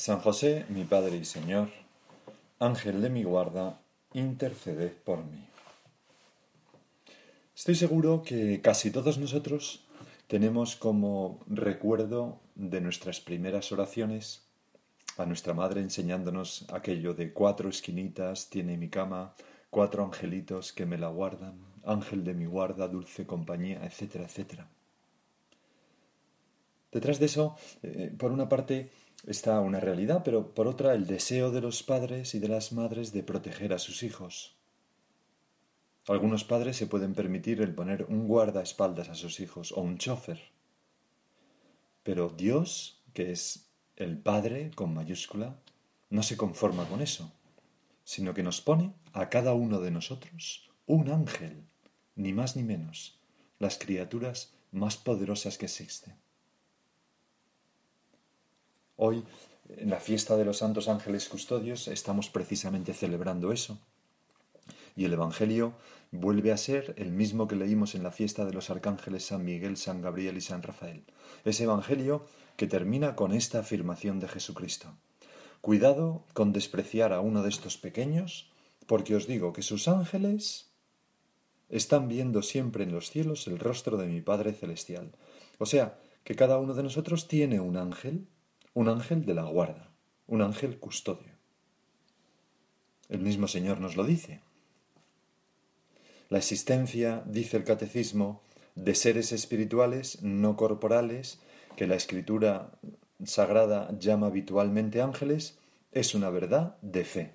San José, mi Padre y Señor, Ángel de mi guarda, interceded por mí. Estoy seguro que casi todos nosotros tenemos como recuerdo de nuestras primeras oraciones a nuestra madre enseñándonos aquello de cuatro esquinitas tiene mi cama, cuatro angelitos que me la guardan, ángel de mi guarda, dulce compañía, etcétera, etcétera. Detrás de eso, eh, por una parte, está una realidad, pero por otra el deseo de los padres y de las madres de proteger a sus hijos. Algunos padres se pueden permitir el poner un guardaespaldas a sus hijos o un chofer. Pero Dios, que es el Padre con mayúscula, no se conforma con eso, sino que nos pone a cada uno de nosotros un ángel, ni más ni menos, las criaturas más poderosas que existen. Hoy, en la fiesta de los santos ángeles custodios, estamos precisamente celebrando eso. Y el Evangelio vuelve a ser el mismo que leímos en la fiesta de los arcángeles San Miguel, San Gabriel y San Rafael. Ese Evangelio que termina con esta afirmación de Jesucristo. Cuidado con despreciar a uno de estos pequeños, porque os digo que sus ángeles están viendo siempre en los cielos el rostro de mi Padre Celestial. O sea, que cada uno de nosotros tiene un ángel un ángel de la guarda, un ángel custodio. El mismo Señor nos lo dice. La existencia, dice el catecismo, de seres espirituales no corporales, que la escritura sagrada llama habitualmente ángeles, es una verdad de fe.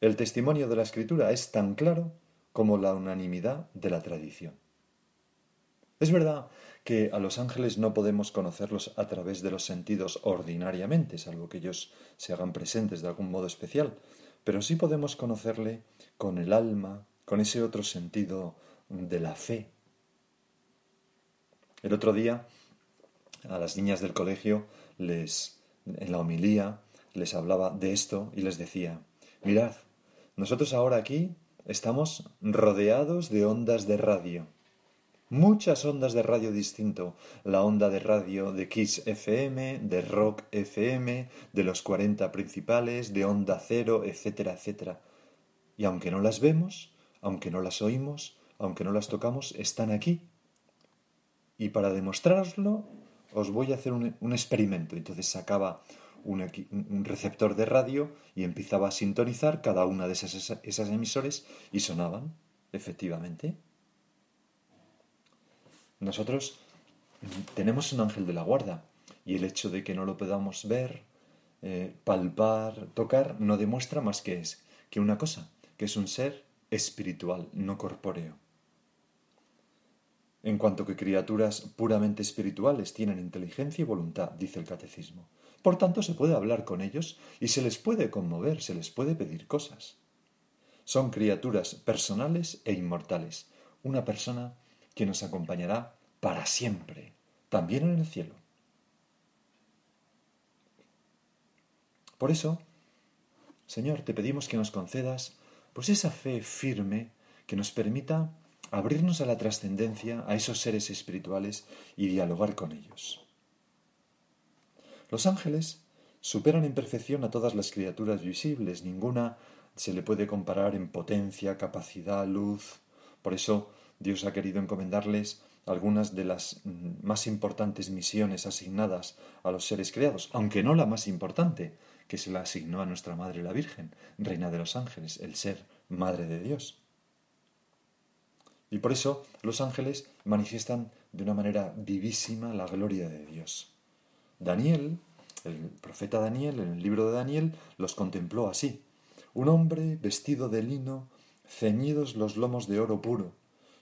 El testimonio de la escritura es tan claro como la unanimidad de la tradición. Es verdad que a los ángeles no podemos conocerlos a través de los sentidos ordinariamente, salvo que ellos se hagan presentes de algún modo especial, pero sí podemos conocerle con el alma, con ese otro sentido de la fe. El otro día a las niñas del colegio les en la homilía les hablaba de esto y les decía, mirad, nosotros ahora aquí estamos rodeados de ondas de radio muchas ondas de radio distinto, la onda de radio de Kiss FM, de Rock FM, de los 40 principales, de Onda Cero, etcétera, etcétera. Y aunque no las vemos, aunque no las oímos, aunque no las tocamos, están aquí. Y para demostraroslo, os voy a hacer un, experimento. Entonces sacaba un, un, receptor de radio y empezaba a sintonizar cada una de esas, esas emisores y sonaban, efectivamente. Nosotros tenemos un ángel de la guarda y el hecho de que no lo podamos ver, eh, palpar, tocar, no demuestra más que es que una cosa, que es un ser espiritual, no corpóreo. En cuanto que criaturas puramente espirituales tienen inteligencia y voluntad, dice el catecismo. Por tanto, se puede hablar con ellos y se les puede conmover, se les puede pedir cosas. Son criaturas personales e inmortales. Una persona que nos acompañará para siempre, también en el cielo. Por eso, Señor, te pedimos que nos concedas pues esa fe firme que nos permita abrirnos a la trascendencia, a esos seres espirituales y dialogar con ellos. Los ángeles superan en perfección a todas las criaturas visibles, ninguna se le puede comparar en potencia, capacidad, luz. Por eso Dios ha querido encomendarles algunas de las mm, más importantes misiones asignadas a los seres creados, aunque no la más importante, que se la asignó a nuestra Madre la Virgen, Reina de los Ángeles, el ser Madre de Dios. Y por eso los ángeles manifiestan de una manera vivísima la gloria de Dios. Daniel, el profeta Daniel, en el libro de Daniel, los contempló así. Un hombre vestido de lino, ceñidos los lomos de oro puro.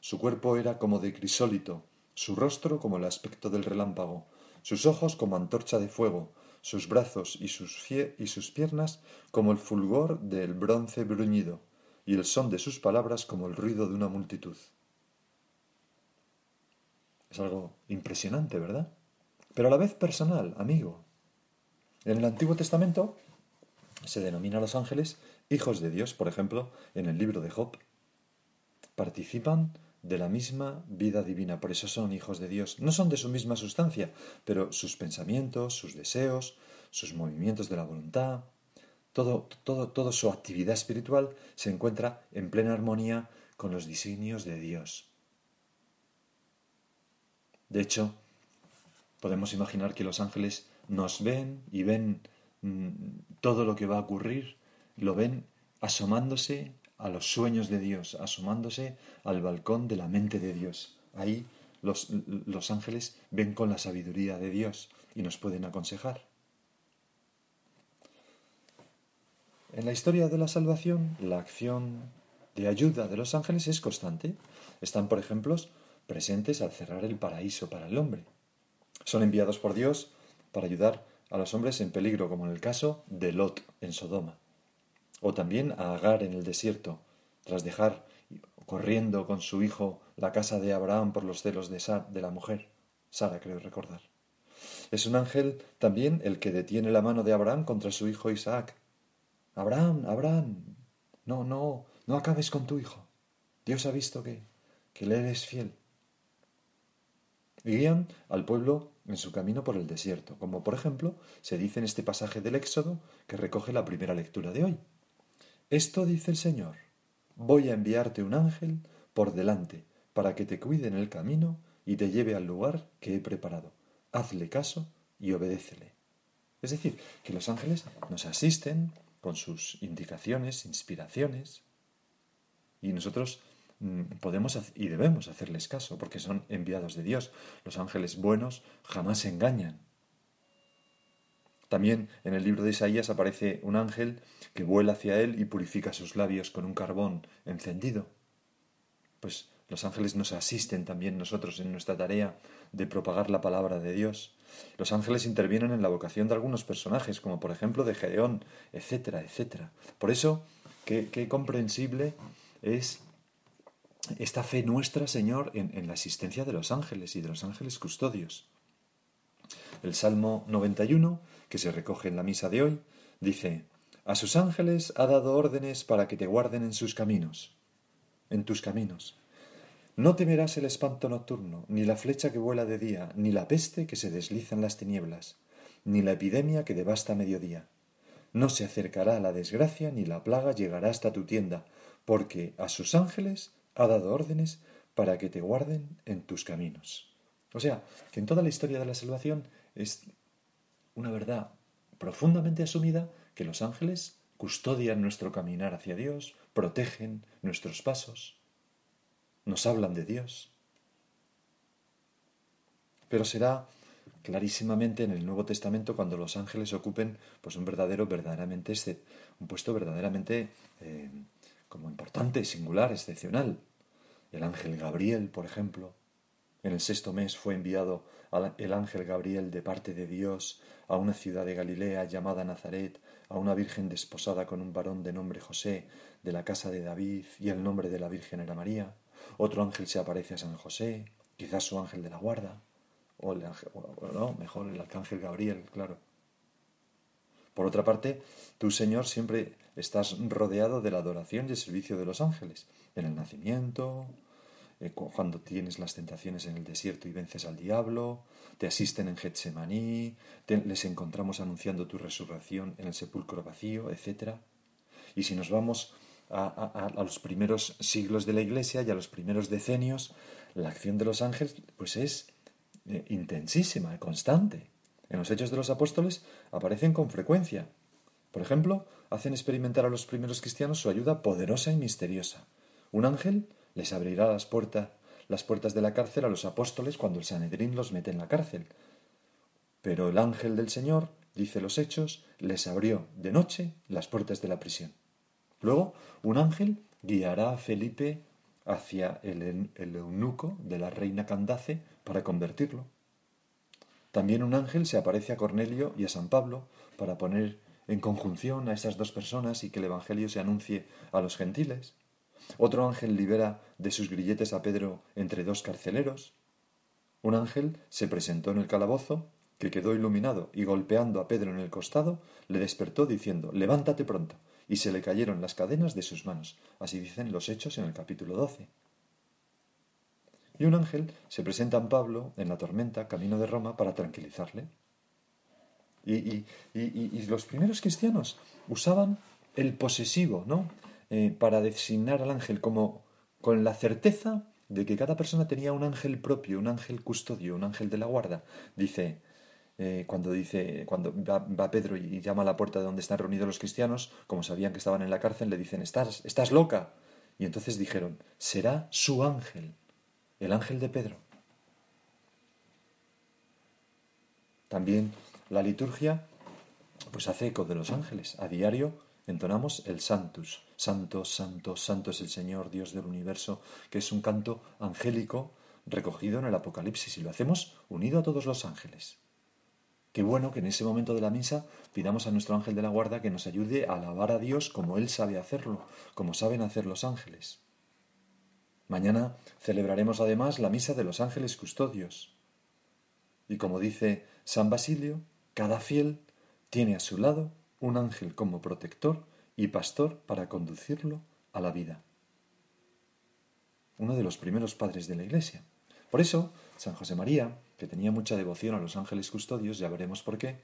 Su cuerpo era como de crisólito, su rostro como el aspecto del relámpago, sus ojos como antorcha de fuego, sus brazos y sus, piernas como el fulgor del bronce bruñido, y el son de sus palabras como el ruido de una multitud. Es algo impresionante, ¿verdad? Pero a la vez personal, amigo. En el Antiguo Testamento se denomina a los ángeles hijos de Dios, por ejemplo, en el libro de Job. Participan de la misma vida divina, por eso son hijos de Dios. No son de su misma sustancia, pero sus pensamientos, sus deseos, sus movimientos de la voluntad, todo, todo, toda su actividad espiritual se encuentra en plena armonía con los designios de Dios. De hecho, podemos imaginar que los ángeles nos ven y ven mm, todo lo que va a ocurrir, lo ven asomándose a los sueños de Dios, asomándose al balcón de la mente de Dios. Ahí los, los ángeles ven con la sabiduría de Dios y nos pueden aconsejar. En la historia de la salvación, la acción de ayuda de los ángeles es constante. Están, por ejemplo, presentes al cerrar el paraíso para el hombre. Son enviados por Dios para ayudar a los hombres en peligro, como en el caso de Lot en Sodoma, o también a Agar en el desierto, tras dejar corriendo con su hijo la casa de Abraham por los celos de, de la mujer, Sara creo recordar. Es un ángel también el que detiene la mano de Abraham contra su hijo Isaac. Abraham, Abraham, no, no, no acabes con tu hijo. Dios ha visto que, que le eres fiel guían al pueblo en su camino por el desierto, como por ejemplo se dice en este pasaje del Éxodo que recoge la primera lectura de hoy. Esto dice el Señor, voy a enviarte un ángel por delante para que te cuide en el camino y te lleve al lugar que he preparado. Hazle caso y obedécele. Es decir, que los ángeles nos asisten con sus indicaciones, inspiraciones, y nosotros Mm, podemos y debemos hacerles caso, porque son enviados de Dios. Los ángeles buenos jamás engañan. También en el libro de Isaías aparece un ángel que vuela hacia él y purifica sus labios con un carbón encendido. Pues los ángeles nos asisten también nosotros en nuestra tarea de propagar la palabra de Dios. Los ángeles intervienen en la vocación de algunos personajes, como por ejemplo de Gedeón, etcétera, etcétera. Por eso, qué, qué comprensible es esta fe nuestra, Señor, en, la existencia de los ángeles y de los ángeles custodios. El Salmo 91, que se recoge en la misa de hoy, dice, A sus ángeles ha dado órdenes para que te guarden en sus caminos, en tus caminos. No temerás el espanto nocturno, ni la flecha que vuela de día, ni la peste que se desliza en las tinieblas, ni la epidemia que devasta a mediodía. No se acercará la desgracia, ni la plaga llegará hasta tu tienda, porque a sus ángeles ha dado órdenes para que te guarden en tus caminos. O sea, que en toda la historia de la salvación una verdad profundamente asumida que los ángeles custodian nuestro caminar hacia Dios, protegen nuestros pasos, nos hablan de Dios. Pero será clarísimamente en el Nuevo Testamento cuando los ángeles ocupen pues un verdadero, verdaderamente, un puesto verdaderamente eh, como importante, singular, excepcional. El ángel Gabriel, por ejemplo. En el sexto mes fue enviado el ángel Gabriel de parte de Dios a una ciudad de Galilea llamada Nazaret, a una virgen desposada con un varón de nombre José, de la casa de David, y el nombre de la virgen era María. Otro ángel se aparece a San José, quizás su ángel de la guarda, o el ángel, no, mejor el arcángel Gabriel, claro. Por otra parte, tú, Señor, siempre estás rodeado de la adoración y el servicio de los ángeles, en el nacimiento, eh, cuando tienes las tentaciones en el desierto y vences al diablo, te asisten en Getsemaní, les encontramos anunciando tu resurrección en el sepulcro vacío, etc. Y si nos vamos a, los primeros siglos de la Iglesia y a los primeros decenios, la acción de los ángeles pues es eh, intensísima, constante. En los Hechos de los Apóstoles aparecen con frecuencia. Por ejemplo, hacen experimentar a los primeros cristianos su ayuda poderosa y misteriosa. Un ángel les abrirá las puertas, las puertas de la cárcel a los apóstoles cuando el Sanedrín los mete en la cárcel. Pero el ángel del Señor, dice los Hechos, les abrió de noche las puertas de la prisión. Luego, un ángel guiará a Felipe hacia el, eunuco de la reina Candace para convertirlo. También un ángel se aparece a Cornelio y a San Pablo para poner en conjunción a esas dos personas y que el Evangelio se anuncie a los gentiles. Otro ángel libera de sus grilletes a Pedro entre dos carceleros. Un ángel se presentó en el calabozo, que quedó iluminado, y golpeando a Pedro en el costado, le despertó diciendo Levántate pronto y se le cayeron las cadenas de sus manos. Así dicen los hechos en el capítulo 12. Y un ángel se presenta a Pablo en la tormenta, camino de Roma, para tranquilizarle. Y, los primeros cristianos usaban el posesivo, ¿no? Eh, para designar al ángel como con la certeza de que cada persona tenía un ángel propio, un ángel custodio, un ángel de la guarda. Dice, eh, cuando dice, cuando va, Pedro y llama a la puerta de donde están reunidos los cristianos, como sabían que estaban en la cárcel, le dicen, estás, estás loca. Y entonces dijeron, será su ángel, el ángel de Pedro. También la liturgia pues hace eco de los ángeles. A diario entonamos el Santus. Santo, santo, santo es el Señor, Dios del universo, que es un canto angélico recogido en el Apocalipsis y lo hacemos unido a todos los ángeles. Qué bueno que en ese momento de la misa pidamos a nuestro ángel de la guarda que nos ayude a alabar a Dios como Él sabe hacerlo, como saben hacer los ángeles. Mañana celebraremos además la misa de los ángeles custodios. Y como dice San Basilio, cada fiel tiene a su lado un ángel como protector y pastor para conducirlo a la vida. Uno de los primeros padres de la Iglesia. Por eso, San José María, que tenía mucha devoción a los ángeles custodios, ya veremos por qué,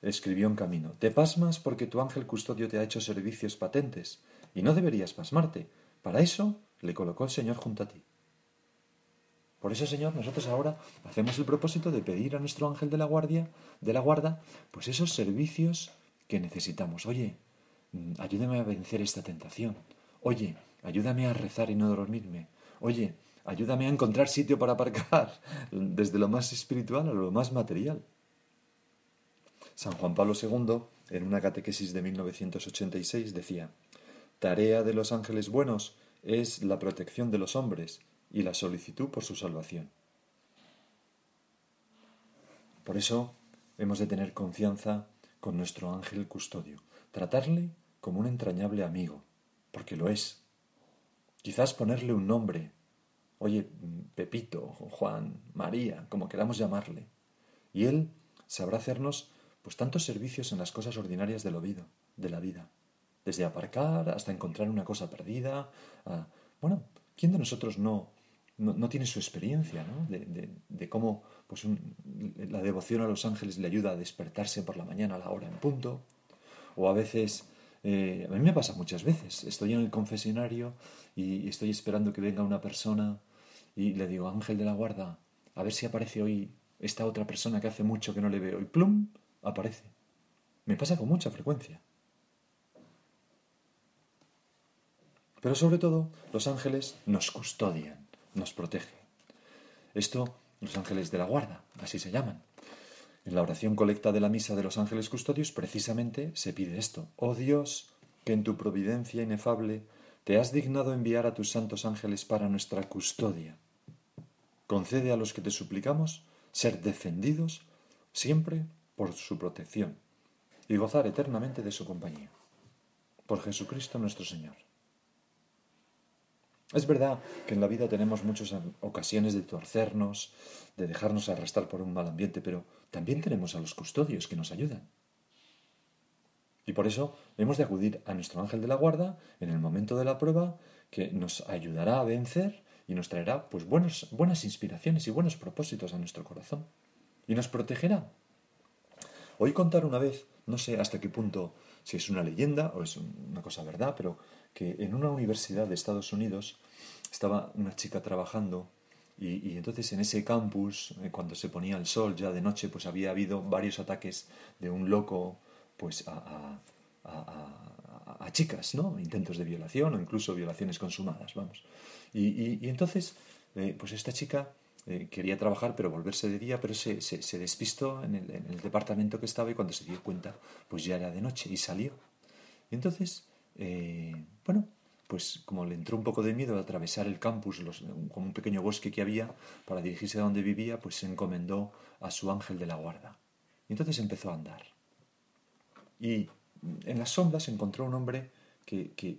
escribió en camino, Te pasmas porque tu ángel custodio te ha hecho servicios patentes, y no deberías pasmarte. Para eso le colocó el Señor junto a ti. Por eso, Señor, nosotros ahora hacemos el propósito de pedir a nuestro ángel de la guardia, de la guarda, pues esos servicios que necesitamos. Oye, mm, ayúdame a vencer esta tentación. Oye, ayúdame a rezar y no dormirme. Oye, Ayúdame a encontrar sitio para aparcar, desde lo más espiritual a lo más material. San Juan Pablo II, en una catequesis de 1986, decía, Tarea de los ángeles buenos es la protección de los hombres y la solicitud por su salvación. Por eso hemos de tener confianza con nuestro ángel custodio, tratarle como un entrañable amigo, porque lo es. Quizás ponerle un nombre, oye, Pepito, Juan, María, como queramos llamarle. Y Él sabrá hacernos pues tantos servicios en las cosas ordinarias de la vida, de la vida. Desde aparcar hasta encontrar una cosa perdida. bueno, ¿quién de nosotros no, no, tiene su experiencia ¿no? de, cómo pues la devoción a los ángeles le ayuda a despertarse por la mañana a la hora en punto? O a veces eh, a mí me pasa muchas veces. Estoy en el confesionario y estoy esperando que venga una persona y le digo, Ángel de la Guarda, a ver si aparece hoy esta otra persona que hace mucho que no le veo. Y plum, aparece. Me pasa con mucha frecuencia. Pero sobre todo, los ángeles nos custodian, nos protegen. Esto, los ángeles de la guarda, así se llaman. En la oración colecta de la misa de los ángeles custodios, precisamente se pide esto. Oh Dios, que en tu providencia inefable te has dignado enviar a tus santos ángeles para nuestra custodia. Concede a los que te suplicamos ser defendidos siempre por su protección y gozar eternamente de su compañía. Por Jesucristo nuestro Señor. Es verdad que en la vida tenemos muchas ocasiones de torcernos, de dejarnos arrastrar por un mal ambiente, pero también tenemos a los custodios que nos ayudan. Y por eso hemos de acudir a nuestro ángel de la guarda en el momento de la prueba que nos ayudará a vencer y nos traerá pues buenas inspiraciones y buenos propósitos a nuestro corazón. Y nos protegerá. Oí contar una vez, no sé hasta qué punto, si es una leyenda o es una cosa verdad, pero que en una universidad de Estados Unidos estaba una chica trabajando y, entonces en ese campus, eh, cuando se ponía el sol ya de noche, pues había habido varios ataques de un loco pues a, a, chicas, ¿no? Intentos de violación o incluso violaciones consumadas, vamos. Y, entonces, eh, pues esta chica eh, quería trabajar pero volverse de día, pero se, se, despistó en el, en el, departamento que estaba y cuando se dio cuenta, pues ya era de noche y salió. Y entonces, bueno, pues como le entró un poco de miedo de atravesar el campus, como un pequeño bosque que había, para dirigirse a donde vivía, pues se encomendó a su ángel de la guarda. Y entonces empezó a andar. Y en las sombras encontró un hombre que, que,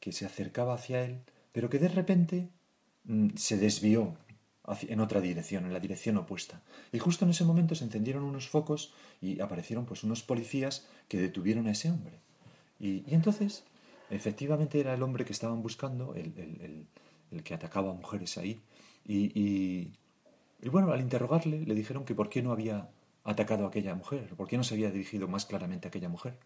que, se acercaba hacia él, pero que de repente mm, se desvió en otra dirección, en la dirección opuesta. Y justo en ese momento se encendieron unos focos y aparecieron pues unos policías que detuvieron a ese hombre. y entonces Efectivamente era el hombre que estaban buscando, el, que atacaba a mujeres ahí. Y, bueno, al interrogarle le dijeron que por qué no había atacado a aquella mujer, por qué no se había dirigido más claramente a aquella mujer.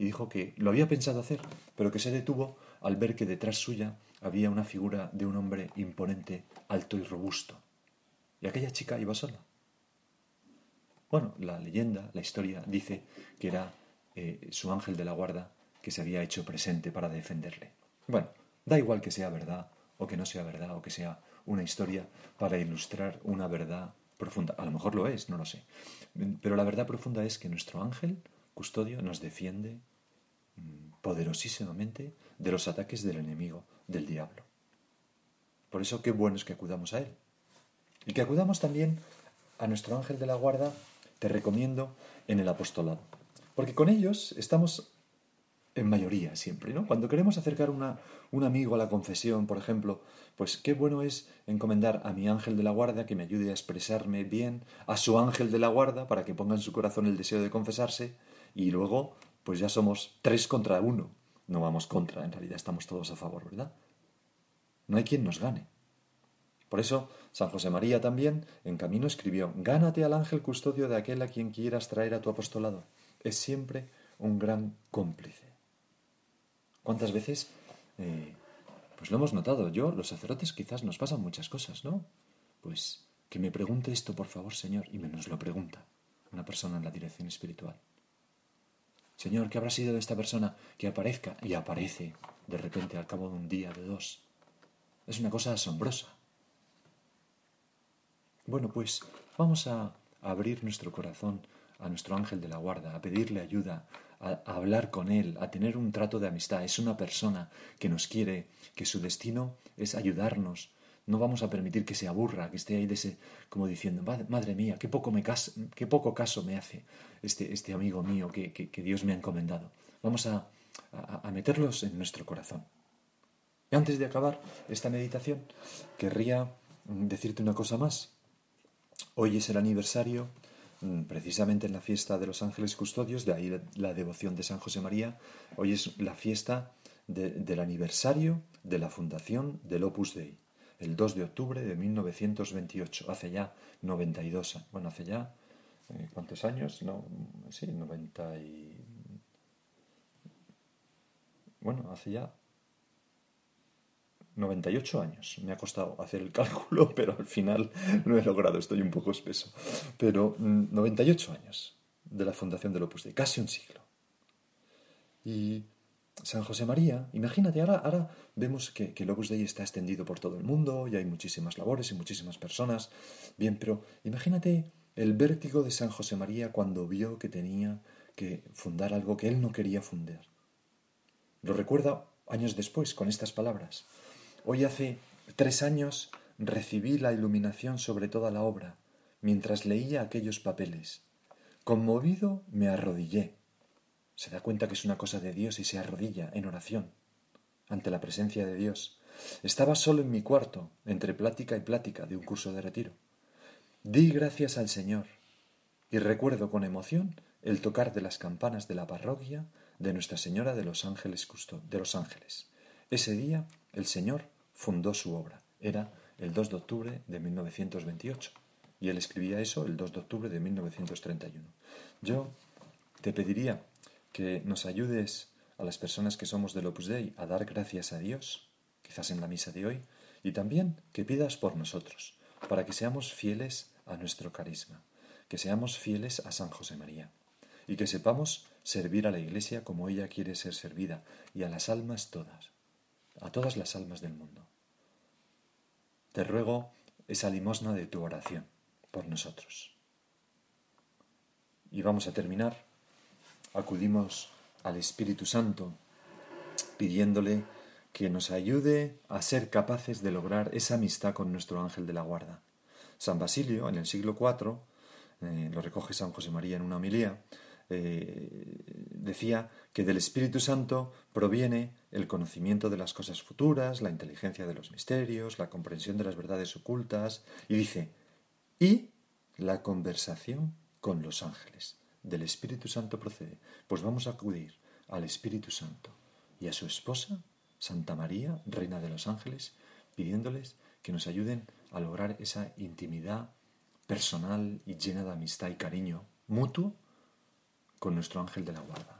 Y dijo que lo había pensado hacer, pero que se detuvo al ver que detrás suya había una figura de un hombre imponente, alto y robusto. Y aquella chica iba sola. Bueno, la leyenda, la historia dice que era eh, su ángel de la guarda que se había hecho presente para defenderle. Bueno, da igual que sea verdad o que no sea verdad o que sea una historia para ilustrar una verdad profunda. A lo mejor lo es, no lo sé. Pero la verdad profunda es que nuestro ángel custodio nos defiende poderosísimamente de los ataques del enemigo, del diablo. Por eso qué bueno es que acudamos a él. Y que acudamos también a nuestro ángel de la guarda, te recomiendo, en el apostolado. Porque con ellos estamos en mayoría siempre, ¿no? Cuando queremos acercar una, un amigo a la confesión, por ejemplo, pues qué bueno es encomendar a mi ángel de la guarda que me ayude a expresarme bien, a su ángel de la guarda para que ponga en su corazón el deseo de confesarse y luego pues ya somos tres contra uno. No vamos contra, en realidad estamos todos a favor, ¿verdad? No hay quien nos gane. Por eso, San José María también, en camino, escribió, Gánate al ángel custodio de aquel a quien quieras traer a tu apostolado. Es siempre un gran cómplice. ¿Cuántas veces? Eh, pues lo hemos notado. Yo, los sacerdotes, quizás nos pasan muchas cosas, ¿no? Pues que me pregunte esto, por favor, Señor, y me nos lo pregunta una persona en la dirección espiritual. Señor, ¿qué habrá sido de esta persona que aparezca y aparece de repente al cabo de un día, de dos? Es una cosa asombrosa. Bueno, pues vamos a abrir nuestro corazón a nuestro ángel de la guarda, a pedirle ayuda, a, hablar con él, a tener un trato de amistad. Es una persona que nos quiere, que su destino es ayudarnos. No vamos a permitir que se aburra, que esté ahí de ese, como diciendo, madre mía, qué poco, me qué poco caso me hace este, este amigo mío que, que, Dios me ha encomendado. Vamos a, a meterlos en nuestro corazón. Antes de acabar esta meditación, querría decirte una cosa más. Hoy es el aniversario Mm, precisamente en la fiesta de los ángeles custodios, de ahí la devoción de San José María. Hoy es la fiesta del aniversario de la fundación del Opus Dei, el 2 de octubre de 1928, hace ya 92 años. Bueno, hace ya, eh, ¿cuántos años? No, sí, 90 y... Bueno, hace ya 98 años. Me ha costado hacer el cálculo, pero al final no he logrado, estoy un poco espeso. Pero 98 mm, años de la fundación del Opus Dei, casi un siglo. Y San José María, imagínate, ahora, ahora vemos que, que, el Opus Dei está extendido por todo el mundo y hay muchísimas labores y muchísimas personas. Bien, pero imagínate el vértigo de San José María cuando vio que tenía que fundar algo que él no quería fundar. Lo recuerda años después con estas palabras. Hoy hace tres años recibí la iluminación sobre toda la obra, mientras leía aquellos papeles. Conmovido me arrodillé. Se da cuenta que es una cosa de Dios y se arrodilla en oración ante la presencia de Dios. Estaba solo en mi cuarto, entre plática y plática de un curso de retiro. Di gracias al Señor y recuerdo con emoción el tocar de las campanas de la parroquia de Nuestra Señora de los Ángeles de los Ángeles. Ese día el Señor fundó su obra. Era el 2 de octubre de 1928 y él escribía eso el 2 de octubre de 1931. Yo te pediría que nos ayudes a las personas que somos del Opus Dei a dar gracias a Dios, quizás en la misa de hoy, y también que pidas por nosotros, para que seamos fieles a nuestro carisma, que seamos fieles a San José María, y que sepamos servir a la Iglesia como ella quiere ser servida, y a las almas todas, a todas las almas del mundo. Te ruego esa limosna de tu oración por nosotros. Y vamos a terminar. Acudimos al Espíritu Santo pidiéndole que nos ayude a ser capaces de lograr esa amistad con nuestro ángel de la guarda. San Basilio, en el siglo IV, eh, lo recoge San José María en una homilía, eh, decía que del Espíritu Santo proviene el conocimiento de las cosas futuras, la inteligencia de los misterios, la comprensión de las verdades ocultas, y dice, y la conversación con los ángeles. Del Espíritu Santo procede. Pues vamos a acudir al Espíritu Santo y a su esposa, Santa María, Reina de los Ángeles, pidiéndoles que nos ayuden a lograr esa intimidad personal y llena de amistad y cariño mutuo con nuestro ángel de la guarda.